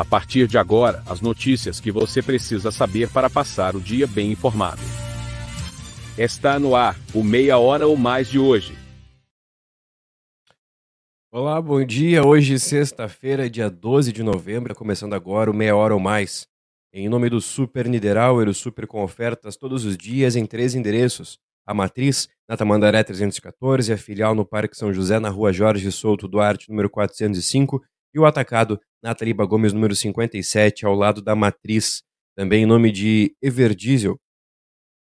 A partir de agora, as notícias que você precisa saber para passar o dia bem informado. Está no ar, o Meia Hora ou Mais de hoje. Olá, bom dia. Hoje, sexta-feira, dia 12 de novembro, começando agora o Meia Hora ou Mais. Em nome do Super Niederauer, o Super com ofertas todos os dias em três endereços. A matriz, na Tamandaré 314, a filial no Parque São José, na rua Jorge Souto Duarte, número 405, e o atacado Nataliba Gomes, número 57, ao lado da Matriz, também em nome de Everdiesel,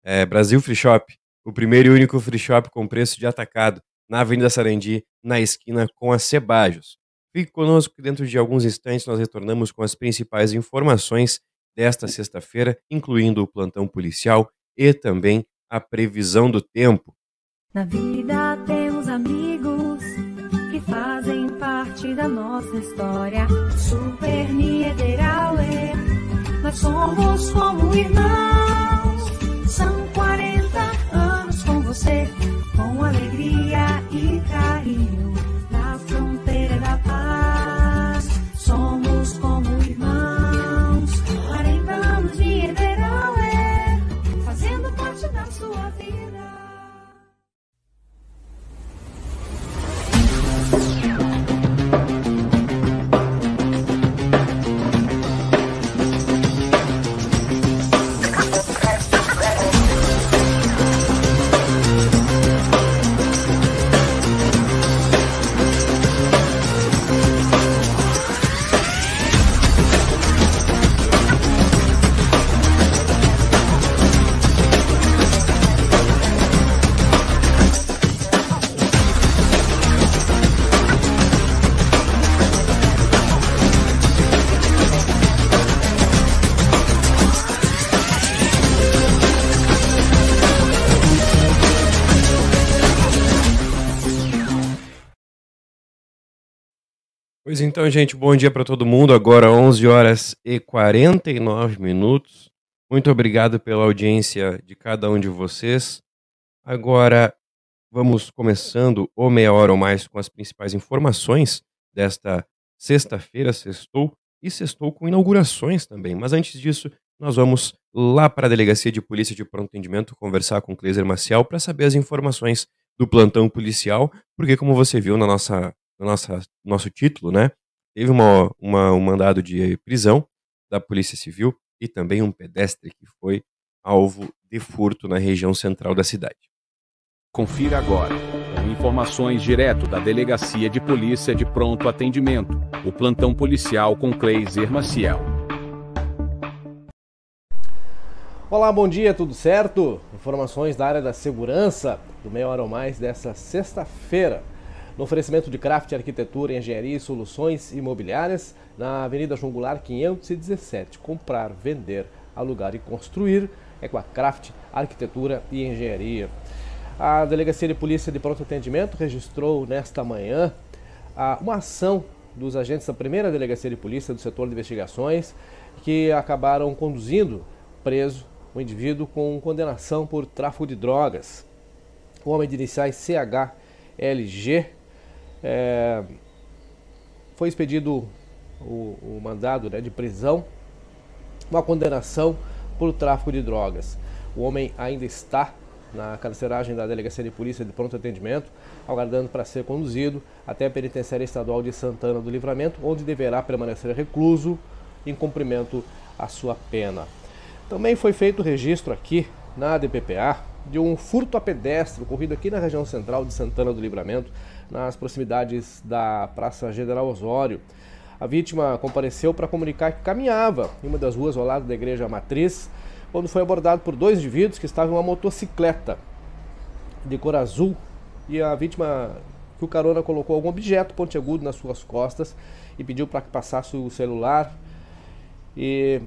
é, Brasil Free Shop, o primeiro e único free shop com preço de atacado, na Avenida Sarandi, na esquina com a Cebajos. Fique conosco que dentro de alguns instantes nós retornamos com as principais informações desta sexta-feira, incluindo o plantão policial e também a previsão do tempo. Na vida temos amigos que fazem parte da nossa história. Super Niederauer, nós somos como irmãos. São 40 anos com você, com alegria e carinho. Então, gente, bom dia para todo mundo. Agora 11 horas e 49 minutos. Muito obrigado pela audiência de cada um de vocês. Agora vamos começando o meia hora ou mais com as principais informações desta sexta-feira, sextou e sextou com inaugurações também. Mas antes disso, nós vamos lá para a Delegacia de Polícia de Pronto Atendimento conversar com o Cleiser Maciel para saber as informações do plantão policial, porque como você viu na nossa no nossa, nosso título, né? Teve uma, uma, um mandado de prisão da Polícia Civil e também um pedestre que foi alvo de furto na região central da cidade. Confira agora, com informações direto da Delegacia de Polícia de Pronto Atendimento, o plantão policial com Cleiser Maciel. Olá, bom dia, tudo certo? Informações da área da segurança do Meia Hora ou Mais dessa sexta-feira. No oferecimento de craft, arquitetura, engenharia e soluções imobiliárias, na Avenida João Goulart 517. Comprar, vender, alugar e construir é com a Craft, Arquitetura e Engenharia. A Delegacia de Polícia de Pronto Atendimento registrou nesta manhã uma ação dos agentes da primeira Delegacia de Polícia do setor de investigações que acabaram conduzindo preso um indivíduo com condenação por tráfico de drogas. O homem de iniciais CHLG é, foi expedido o, o mandado né, de prisão, uma condenação por tráfico de drogas. O homem ainda está na carceragem da Delegacia de Polícia de Pronto Atendimento, aguardando para ser conduzido até a Penitenciária Estadual de Santana do Livramento, onde deverá permanecer recluso em cumprimento à sua pena. Também foi feito registro aqui na DPPA de um furto a pedestre ocorrido aqui na região central de Santana do Livramento, nas proximidades da Praça General Osório. A vítima compareceu para comunicar que caminhava em uma das ruas ao lado da Igreja Matriz, quando foi abordado por dois indivíduos que estavam em uma motocicleta de cor azul e a vítima que o carona colocou algum objeto pontiagudo nas suas costas e pediu para que passasse o celular e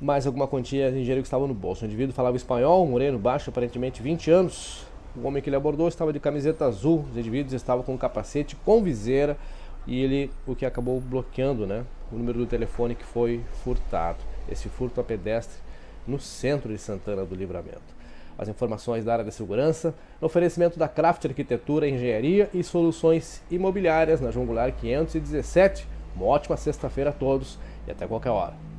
mais alguma quantia de dinheiro que estava no bolso. O indivíduo falava espanhol, moreno, baixo, aparentemente 20 anos, o homem que ele abordou estava de camiseta azul, os indivíduos estavam com capacete com viseira e ele o que acabou bloqueando, né, o número do telefone que foi furtado. Esse furto a pedestre no centro de Santana do Livramento. As informações da área da segurança, no oferecimento da Craft Arquitetura, Engenharia e Soluções Imobiliárias na João Goulart 517, Uma ótima sexta-feira a todos e até qualquer hora.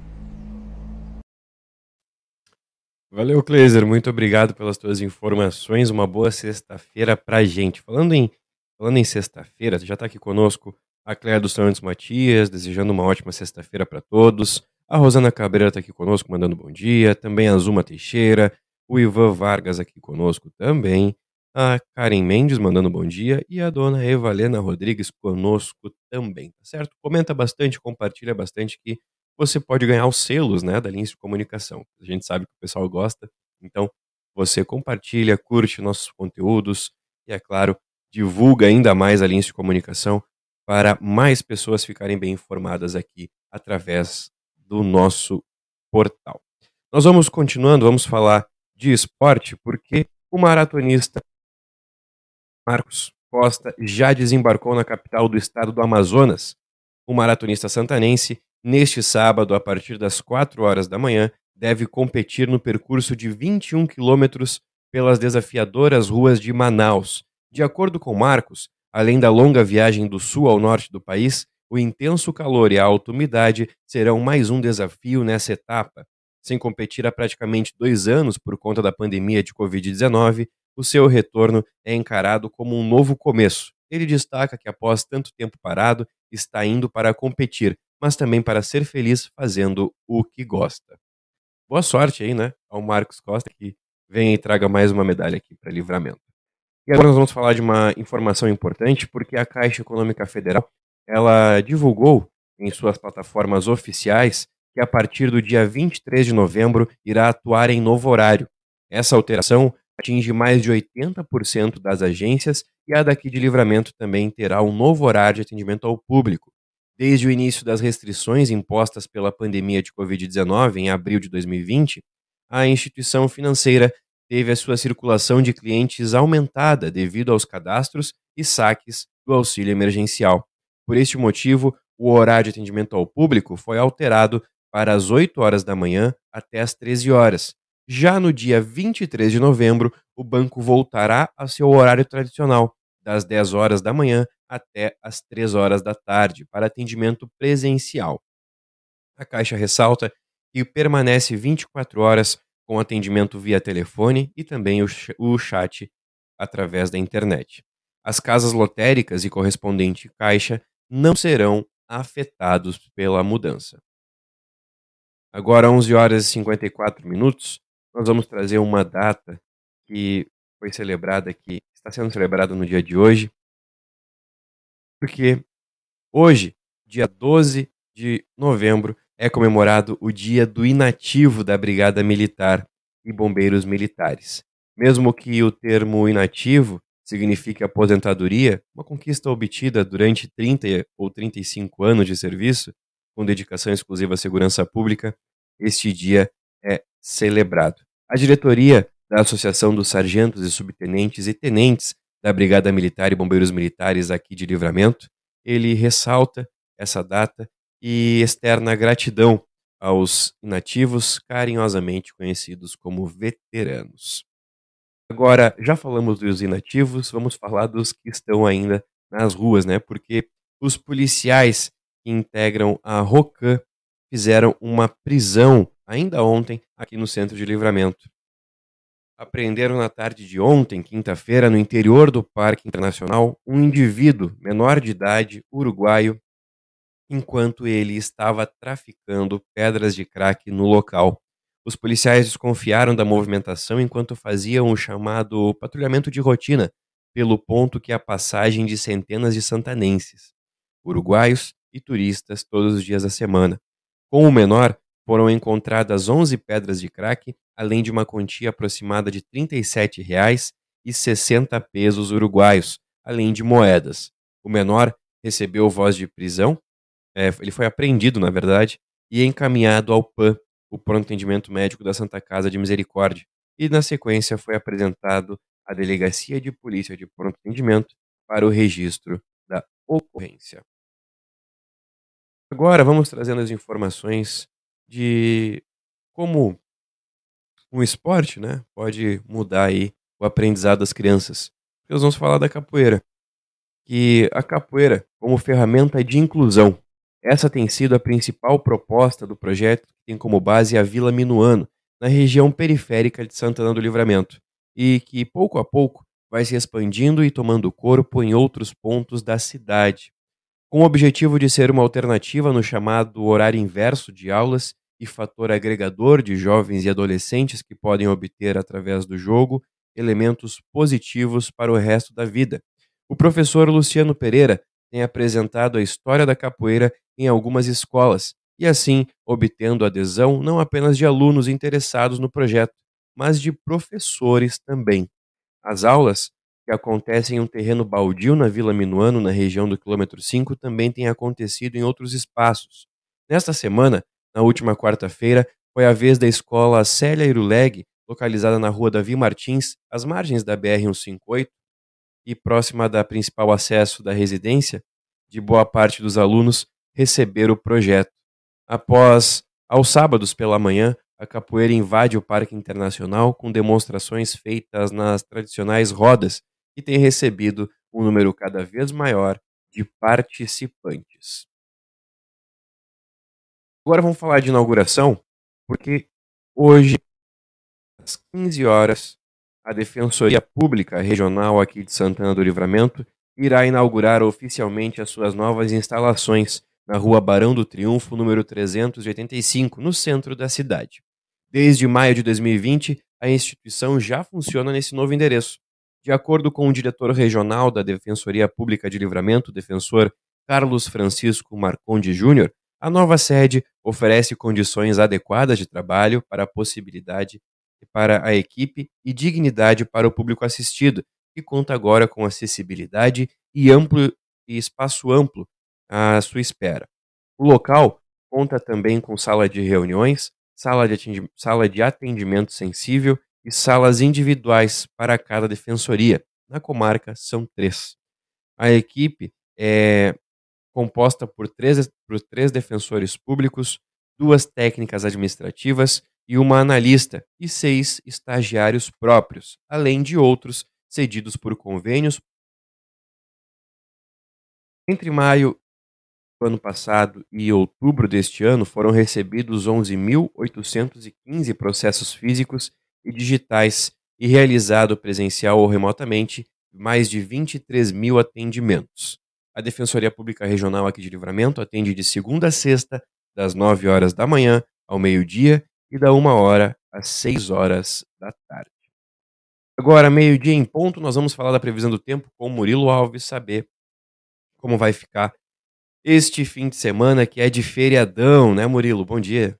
Valeu, Kleiser. Muito obrigado pelas tuas informações. Uma boa sexta-feira pra gente. Falando em, falando em sexta-feira, já está aqui conosco a Cléia dos Santos Matias, desejando uma ótima sexta-feira para todos. A Rosana Cabreira está aqui conosco, mandando bom dia. Também a Zuma Teixeira. O Ivan Vargas aqui conosco também. A Karen Mendes mandando bom dia. E a dona Evalena Rodrigues conosco também, tá certo? Comenta bastante, compartilha bastante que você pode ganhar os selos né, da linha de comunicação. A gente sabe que o pessoal gosta, então você compartilha, curte nossos conteúdos e, é claro, divulga ainda mais a linha de comunicação para mais pessoas ficarem bem informadas aqui através do nosso portal. Nós vamos continuando, vamos falar de esporte, porque o maratonista Marcos Costa já desembarcou na capital do estado do Amazonas. O maratonista santanense Neste sábado, a partir das 4 horas da manhã, deve competir no percurso de 21 quilômetros pelas desafiadoras ruas de Manaus. De acordo com Marcos, além da longa viagem do sul ao norte do país, o intenso calor e a alta umidade serão mais um desafio nessa etapa. Sem competir há praticamente dois anos por conta da pandemia de Covid-19, o seu retorno é encarado como um novo começo. Ele destaca que, após tanto tempo parado, está indo para competir, mas também para ser feliz fazendo o que gosta. Boa sorte aí, né, ao Marcos Costa, que vem e traga mais uma medalha aqui para livramento. E agora nós vamos falar de uma informação importante, porque a Caixa Econômica Federal, ela divulgou em suas plataformas oficiais que a partir do dia 23 de novembro irá atuar em novo horário. Essa alteração atinge mais de 80% das agências e a daqui de Livramento também terá um novo horário de atendimento ao público. Desde o início das restrições impostas pela pandemia de Covid-19 em abril de 2020, a instituição financeira teve a sua circulação de clientes aumentada devido aos cadastros e saques do auxílio emergencial. Por este motivo, o horário de atendimento ao público foi alterado para as 8 horas da manhã até as 13 horas. Já no dia 23 de novembro, o banco voltará ao seu horário tradicional, das 10 horas da manhã até às 3 horas da tarde, para atendimento presencial. A Caixa ressalta que permanece 24 horas com atendimento via telefone e também o chat através da internet. As casas lotéricas e correspondente caixa não serão afetados pela mudança. Agora, 11 horas e 54 minutos, nós vamos trazer uma data que foi celebrada aqui, está sendo celebrada no dia de hoje, porque hoje, dia 12 de novembro, é comemorado o Dia do Inativo da Brigada Militar e Bombeiros Militares. Mesmo que o termo inativo signifique aposentadoria, uma conquista obtida durante 30 ou 35 anos de serviço, com dedicação exclusiva à segurança pública, este dia é celebrado. A diretoria da Associação dos Sargentos e Subtenentes e Tenentes da Brigada Militar e Bombeiros Militares aqui de Livramento, ele ressalta essa data e externa gratidão aos inativos carinhosamente conhecidos como veteranos. Agora, já falamos dos inativos, vamos falar dos que estão ainda nas ruas, né? Porque os policiais que integram a ROCAN fizeram uma prisão ainda ontem aqui no centro de livramento apreenderam na tarde de ontem, quinta-feira, no interior do Parque Internacional, um indivíduo menor de idade, uruguaio, enquanto ele estava traficando pedras de crack no local. Os policiais desconfiaram da movimentação enquanto faziam o chamado patrulhamento de rotina pelo ponto que é a passagem de centenas de santanenses, uruguaios e turistas todos os dias da semana. Com o menor, foram encontradas 11 pedras de crack além de uma quantia aproximada de R$ 37,60 pesos uruguaios, além de moedas. O menor recebeu voz de prisão, é, ele foi apreendido, na verdade, e encaminhado ao PAN, o Pronto Atendimento Médico da Santa Casa de Misericórdia, e na sequência foi apresentado à Delegacia de Polícia de Pronto Atendimento para o registro da ocorrência. Agora vamos trazendo as informações de como um esporte, né, pode mudar aí o aprendizado das crianças. Nós vamos falar da capoeira, que a capoeira como ferramenta de inclusão Essa tem sido a principal proposta do projeto, que tem como base a Vila Minuano, na região periférica de Santana do Livramento, e que pouco a pouco vai se expandindo e tomando corpo em outros pontos da cidade. Com o objetivo de ser uma alternativa no chamado horário inverso de aulas e fator agregador de jovens e adolescentes que podem obter através do jogo elementos positivos para o resto da vida. O professor Luciano Pereira tem apresentado a história da capoeira em algumas escolas e assim obtendo adesão não apenas de alunos interessados no projeto, mas de professores também. As aulas, que acontecem em um terreno baldio na Vila Minuano, na região do quilômetro 5, também têm acontecido em outros espaços. Nesta semana, na última quarta-feira, foi a vez da escola Célia Iruleg, localizada na rua Davi Martins, às margens da BR-158 e próxima da principal acesso da residência, de boa parte dos alunos receber o projeto. Após, aos sábados pela manhã, a capoeira invade o Parque Internacional com demonstrações feitas nas tradicionais rodas, que tem recebido um número cada vez maior de participantes. Agora vamos falar de inauguração, porque hoje, às 15 horas, a Defensoria Pública Regional aqui de Santana do Livramento irá inaugurar oficialmente as suas novas instalações na Rua Barão do Triunfo, número 385, no centro da cidade. Desde maio de 2020, a instituição já funciona nesse novo endereço. De acordo com o diretor regional da Defensoria Pública de Livramento, defensor Carlos Francisco Marconde Júnior, a nova sede oferece condições adequadas de trabalho para a possibilidade para a equipe e dignidade para o público assistido, que conta agora com acessibilidade e amplo e espaço amplo à sua espera. O local conta também com sala de reuniões, sala de, sala de atendimento sensível e salas individuais para cada defensoria. Na comarca são três. A equipe é composta por três, por três defensores públicos, duas técnicas administrativas e uma analista e seis estagiários próprios, além de outros cedidos por convênios. Entre maio do ano passado e outubro deste ano foram recebidos 11.815 processos físicos e digitais e realizado presencial ou remotamente mais de 23 mil atendimentos. A Defensoria Pública Regional aqui de Livramento atende de segunda a sexta, das 9 horas da manhã ao meio-dia e da 1 hora às 6 horas da tarde. Agora, meio-dia em ponto, nós vamos falar da previsão do tempo com Murilo Alves, saber como vai ficar este fim de semana que é de feriadão, né, Murilo? Bom dia.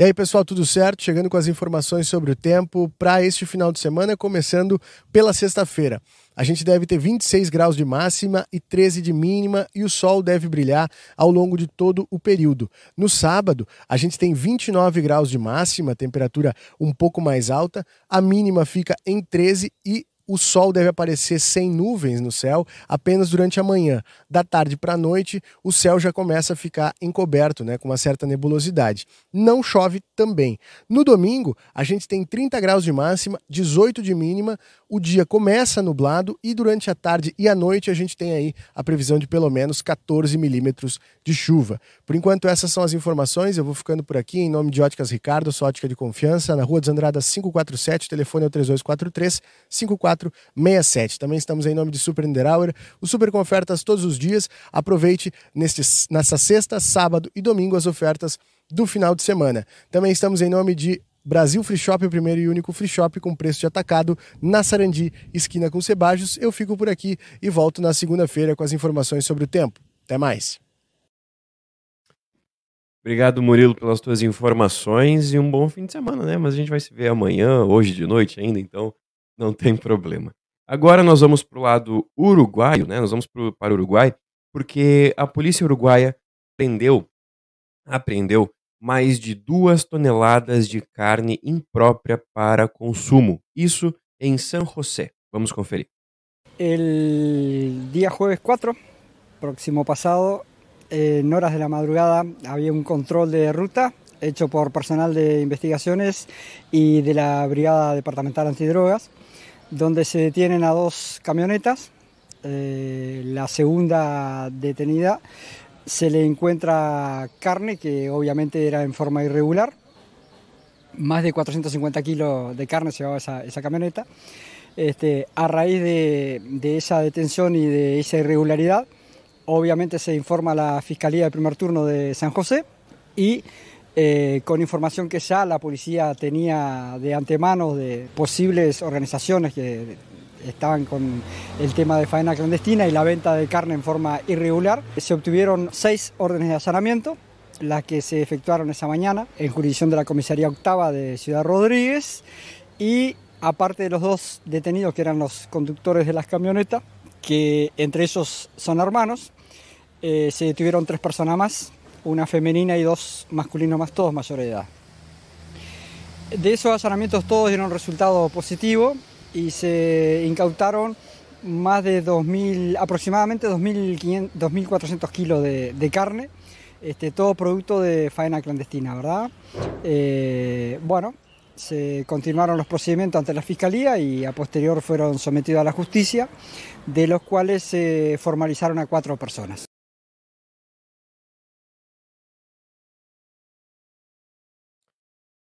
E aí, pessoal, tudo certo? Chegando com as informações sobre o tempo para este final de semana, começando pela sexta-feira. A gente deve ter 26 graus de máxima e 13 de mínima e o sol deve brilhar ao longo de todo o período. No sábado, a gente tem 29 graus de máxima, temperatura um pouco mais alta, a mínima fica em 13 e o sol deve aparecer sem nuvens no céu apenas durante a manhã. Da tarde para a noite, o céu já começa a ficar encoberto, né, com uma certa nebulosidade. Não chove também. No domingo, a gente tem 30 graus de máxima, 18 de mínima, o dia começa nublado e durante a tarde e a noite a gente tem aí a previsão de pelo menos 14 milímetros de chuva. Por enquanto, essas são as informações. Eu vou ficando por aqui em nome de Óticas Ricardo, sua ótica de confiança, na Rua dos Andradas 547, o telefone é o 3243 5467. Também estamos em nome de Super Niederauer, o Super com ofertas todos os dias. Aproveite neste, nessa sexta, sábado e domingo as ofertas do final de semana. Também estamos em nome de Brasil Free Shop, o primeiro e único free shop com preço de atacado na Sarandi, esquina com Sebajos. Eu fico por aqui e volto na segunda-feira com as informações sobre o tempo. Até mais. Obrigado, Murilo, pelas tuas informações e um bom fim de semana, né? Mas a gente vai se ver amanhã, hoje de noite ainda, então não tem problema. Agora nós vamos para o lado uruguaio, né? Nós vamos pro, para o Uruguai, porque a polícia uruguaia prendeu, apreendeu mais de duas toneladas de carne imprópria para consumo. Isso en San José. Vamos conferir. El día jueves 4, próximo pasado, en horas de la madrugada, había un control de ruta hecho por personal de investigaciones y de la Brigada Departamental Antidrogas, donde se detienen a dos camionetas eh, la segunda detenida, se le encuentra carne que obviamente era en forma irregular. Más de 450 kilos de carne llevaba esa, esa camioneta. Este, a raíz de, esa detención y de esa irregularidad, obviamente se informa a la Fiscalía de Primer Turno de San José y eh, con información que ya la policía tenía de antemano de posibles organizaciones que estaban con el tema de faena clandestina y la venta de carne en forma irregular. Se obtuvieron seis órdenes de allanamiento, las que se efectuaron esa mañana en jurisdicción de la Comisaría Octava de Ciudad Rodríguez y aparte de los dos detenidos que eran los conductores de las camionetas, que entre ellos son hermanos, eh, se detuvieron tres personas más, una femenina y dos masculinos más, todos mayores de edad. De esos allanamientos todos dieron resultado positivo y se incautaron más de 2.000, aproximadamente 2.400 kilos de, de carne, este, todo producto de faena clandestina, ¿verdad? Eh, bueno, se continuaron los procedimientos ante la Fiscalía y a posterior fueron sometidos a la justicia, de los cuales se formalizaron a cuatro personas.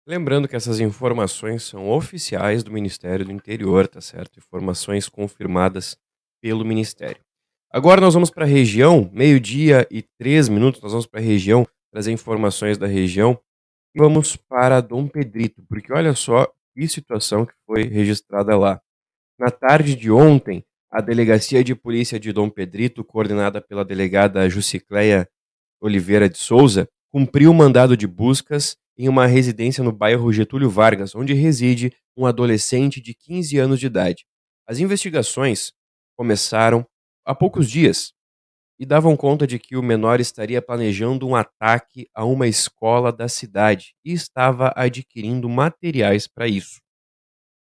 Lembrando que essas informações são oficiais do Ministério do Interior, tá certo? Informações confirmadas pelo Ministério. Agora nós vamos para a região, meio-dia e três minutos, nós vamos para a região, trazer informações da região. Vamos para Dom Pedrito, porque olha só que situação que foi registrada lá. Na tarde de ontem, a Delegacia de Polícia de Dom Pedrito, coordenada pela delegada Jucicleia Oliveira de Souza, cumpriu o mandado de buscas em uma residência no bairro Getúlio Vargas, onde reside um adolescente de 15 anos de idade. As investigações começaram há poucos dias e davam conta de que o menor estaria planejando um ataque a uma escola da cidade e estava adquirindo materiais para isso.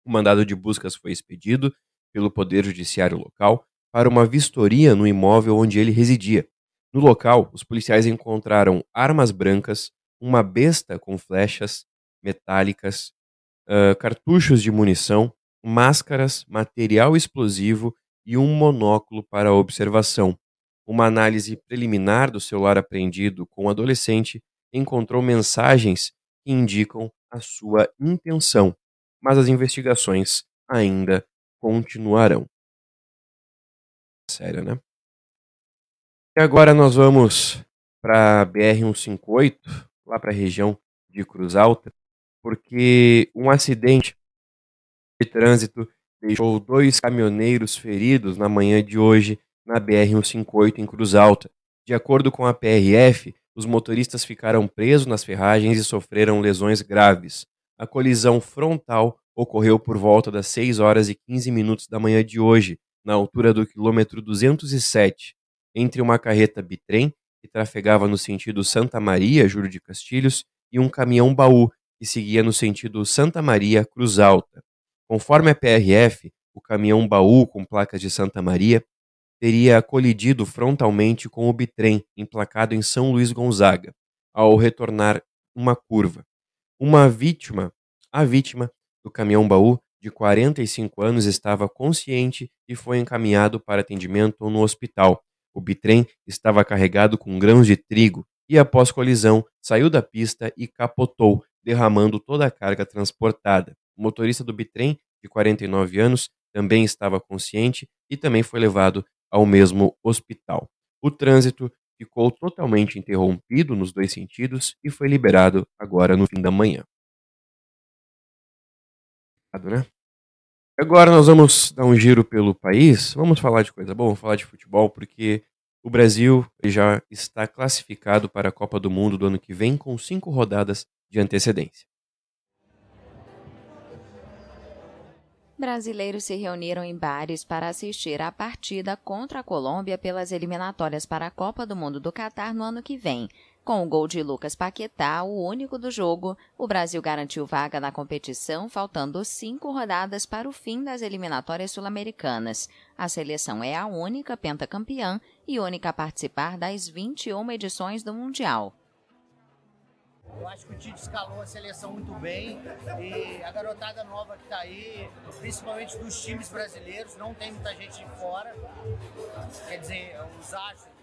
O mandado de buscas foi expedido pelo Poder Judiciário local para uma vistoria no imóvel onde ele residia. No local, os policiais encontraram armas brancas, uma besta com flechas metálicas, uh, cartuchos de munição, máscaras, material explosivo e um monóculo para observação. Uma análise preliminar do celular apreendido com o adolescente encontrou mensagens que indicam a sua intenção, mas as investigações ainda continuarão. Sério, né? E agora nós vamos para a BR-158, lá para a região de Cruz Alta, porque um acidente de trânsito deixou dois caminhoneiros feridos na manhã de hoje na BR-158 em Cruz Alta. De acordo com a PRF, os motoristas ficaram presos nas ferragens e sofreram lesões graves. A colisão frontal ocorreu por volta das 6 horas e 15 minutos da manhã de hoje, na altura do quilômetro 207, entre uma carreta bitrem que trafegava no sentido Santa Maria, Júlio de Castilhos, e um caminhão-baú, que seguia no sentido Santa Maria, Cruz Alta. Conforme a PRF, o caminhão-baú com placas de Santa Maria teria colidido frontalmente com o bitrem, emplacado em São Luís Gonzaga, ao retornar uma curva. Uma vítima, a vítima do caminhão-baú, de 45 anos, estava consciente e foi encaminhado para atendimento no hospital, o bitrem estava carregado com grãos de trigo e, após colisão, saiu da pista e capotou, derramando toda a carga transportada. O motorista do bitrem, de 49 anos, também estava consciente e também foi levado ao mesmo hospital. O trânsito ficou totalmente interrompido nos dois sentidos e foi liberado agora no fim da manhã. Né? Agora nós vamos dar um giro pelo país. Vamos falar de coisa boa, vamos falar de futebol, porque o Brasil já está classificado para a Copa do Mundo do ano que vem com cinco rodadas de antecedência. Brasileiros se reuniram em bares para assistir à partida contra a Colômbia pelas eliminatórias para a Copa do Mundo do Catar no ano que vem. Com o gol de Lucas Paquetá, o único do jogo, o Brasil garantiu vaga na competição, faltando cinco rodadas para o fim das eliminatórias sul-americanas. A seleção é a única pentacampeã e única a participar das 21 edições do Mundial. Eu acho que o Tite escalou a seleção muito bem e a garotada nova que está aí, principalmente dos times brasileiros, não tem muita gente de fora. Quer dizer, os Astros,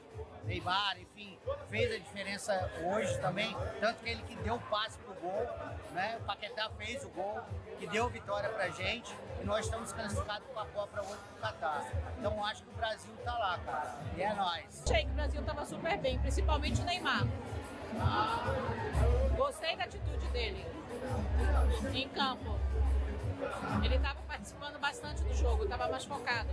Neymar, enfim, fez a diferença hoje também. Tanto que ele que deu o passe pro gol, né? O Paquetá fez o gol, que deu vitória pra gente e nós estamos classificados com a Copa hoje pro Catar. Então acho que o Brasil tá lá, cara. E é nóis. Achei que o Brasil tava super bem, principalmente o Neymar. Gostei da atitude dele em campo. Ele estava participando bastante do jogo, estava mais focado.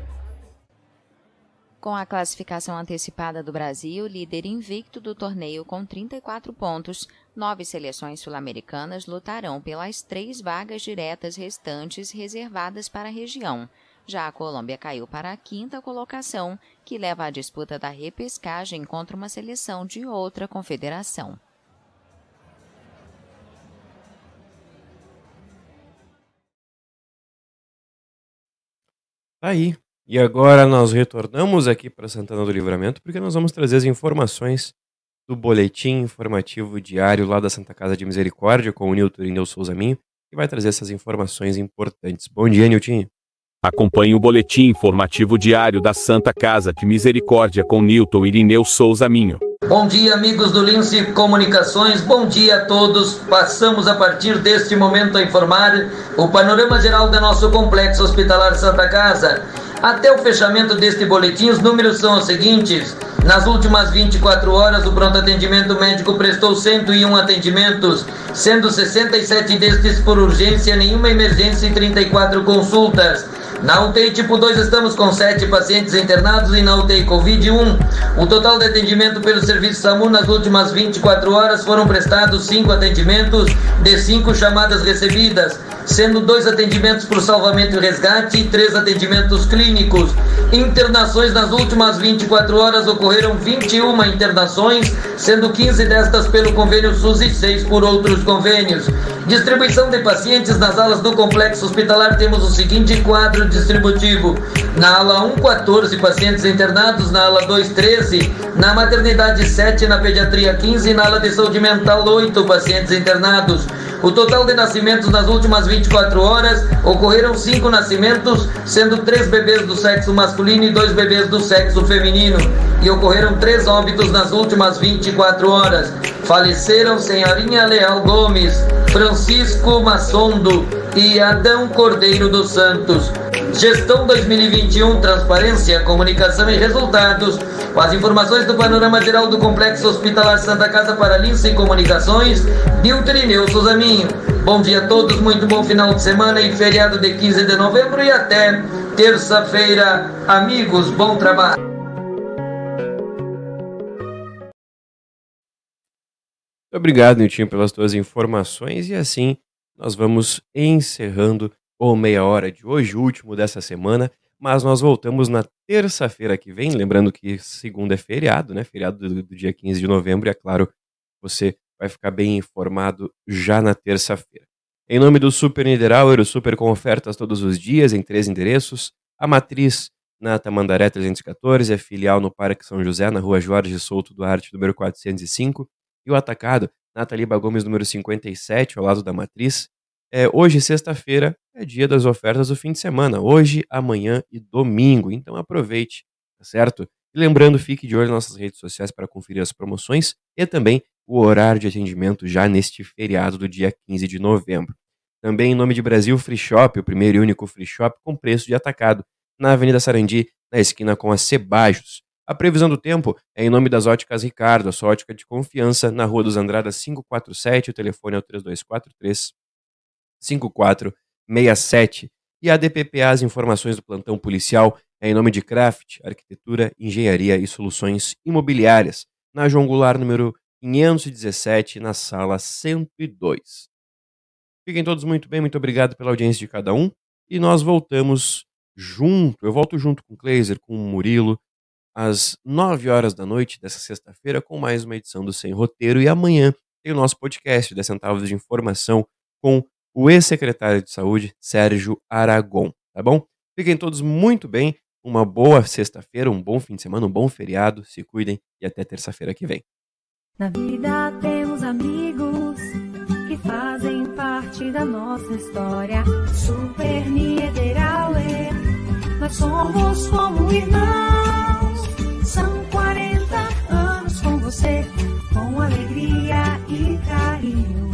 Com a classificação antecipada do Brasil, líder invicto do torneio com 34 pontos, nove seleções sul-americanas lutarão pelas três vagas diretas restantes reservadas para a região. Já a Colômbia caiu para a quinta colocação, que leva à disputa da repescagem contra uma seleção de outra confederação. Tá aí. E agora nós retornamos aqui para Santana do Livramento, porque nós vamos trazer as informações do boletim informativo diário lá da Santa Casa de Misericórdia com o Nilton Irineu Souza Minho, que vai trazer essas informações importantes. Bom dia, Nilton. Acompanhe o boletim informativo diário da Santa Casa de Misericórdia com Nilton Irineu Souza Minho. Bom dia, amigos do Lince Comunicações. Bom dia a todos. Passamos a partir deste momento a informar o panorama geral do nosso complexo hospitalar Santa Casa. Até o fechamento deste boletim, os números são os seguintes. Nas últimas 24 horas, o pronto atendimento médico prestou 101 atendimentos, sendo 67 destes por urgência, nenhuma emergência e 34 consultas. Na UTI tipo 2 estamos com 7 pacientes internados e na UTI Covid-1. O total de atendimento pelo serviço SAMU nas últimas 24 horas foram prestados 5 atendimentos de 5 chamadas recebidas, sendo 2 atendimentos por salvamento e resgate e 3 atendimentos clínicos. Internações nas últimas 24 horas ocorreram 21 internações, sendo 15 destas pelo convênio SUS e 6 por outros convênios. Distribuição de pacientes nas alas do complexo hospitalar temos o seguinte quadro distributivo. Na ala 1, 14 pacientes internados, na ala 2, 13, na maternidade 7, na pediatria 15, na ala de saúde mental 8 pacientes internados. O total de nascimentos nas últimas 24 horas ocorreram 5 nascimentos, sendo 3 bebês do sexo masculino e 2 bebês do sexo feminino. E ocorreram 3 óbitos nas últimas 24 horas. Faleceram Senhorinha Leal Gomes, Francisco Massondo e Adão Cordeiro dos Santos. Gestão 2021, transparência, comunicação e resultados. Com as informações do panorama geral do Complexo Hospitalar Santa Casa para Lince e Comunicações, Niltrineu Souzaminho. Bom dia a todos, muito bom final de semana e feriado de 15 de novembro e até terça-feira. Amigos, bom trabalho. Muito obrigado, Nilton, pelas tuas informações e assim nós vamos encerrando o meia hora de hoje, último dessa semana, mas nós voltamos na terça-feira que vem, lembrando que segunda é feriado, né? Feriado do, do dia 15 de novembro, e é claro, você vai ficar bem informado já na terça-feira. Em nome do Super Niederauer, o Super com ofertas todos os dias em três endereços, a matriz na Tamandaré 314, a filial no Parque São José, na rua Jorge Souto Duarte, número 405, e o atacado na Taliba Gomes, número 57, ao lado da matriz, é, hoje, sexta-feira, é dia das ofertas do fim de semana. Hoje, amanhã e domingo. Então aproveite, tá certo? E lembrando, fique de olho nas nossas redes sociais para conferir as promoções e também o horário de atendimento já neste feriado do dia 15 de novembro. Também em nome de Brasil Free Shop, o primeiro e único free shop com preço de atacado, na Avenida Sarandi, na esquina com a Cebajos. A previsão do tempo é em nome das óticas Ricardo, a sua ótica de confiança, na Rua dos Andradas 547, o telefone é o 3243 5467. E a DPPA, as informações do plantão policial, é em nome de Craft, Arquitetura, Engenharia e Soluções Imobiliárias, na João Goulart, número 517, na sala 102. Fiquem todos muito bem, muito obrigado pela audiência de cada um. E nós voltamos junto, eu volto junto com o Kleiser, com o Murilo, às 9 horas da noite dessa sexta-feira, com mais uma edição do Sem Roteiro. E amanhã tem o nosso podcast, 10 centavos de informação, com o ex-secretário de Saúde, Sérgio Aragon, tá bom? Fiquem todos muito bem, uma boa sexta-feira, um bom fim de semana, um bom feriado, se cuidem e até terça-feira que vem. Na vida temos amigos que fazem parte da nossa história. Super Niederauer, somos como irmãos. São 40 anos com você, com alegria e carinho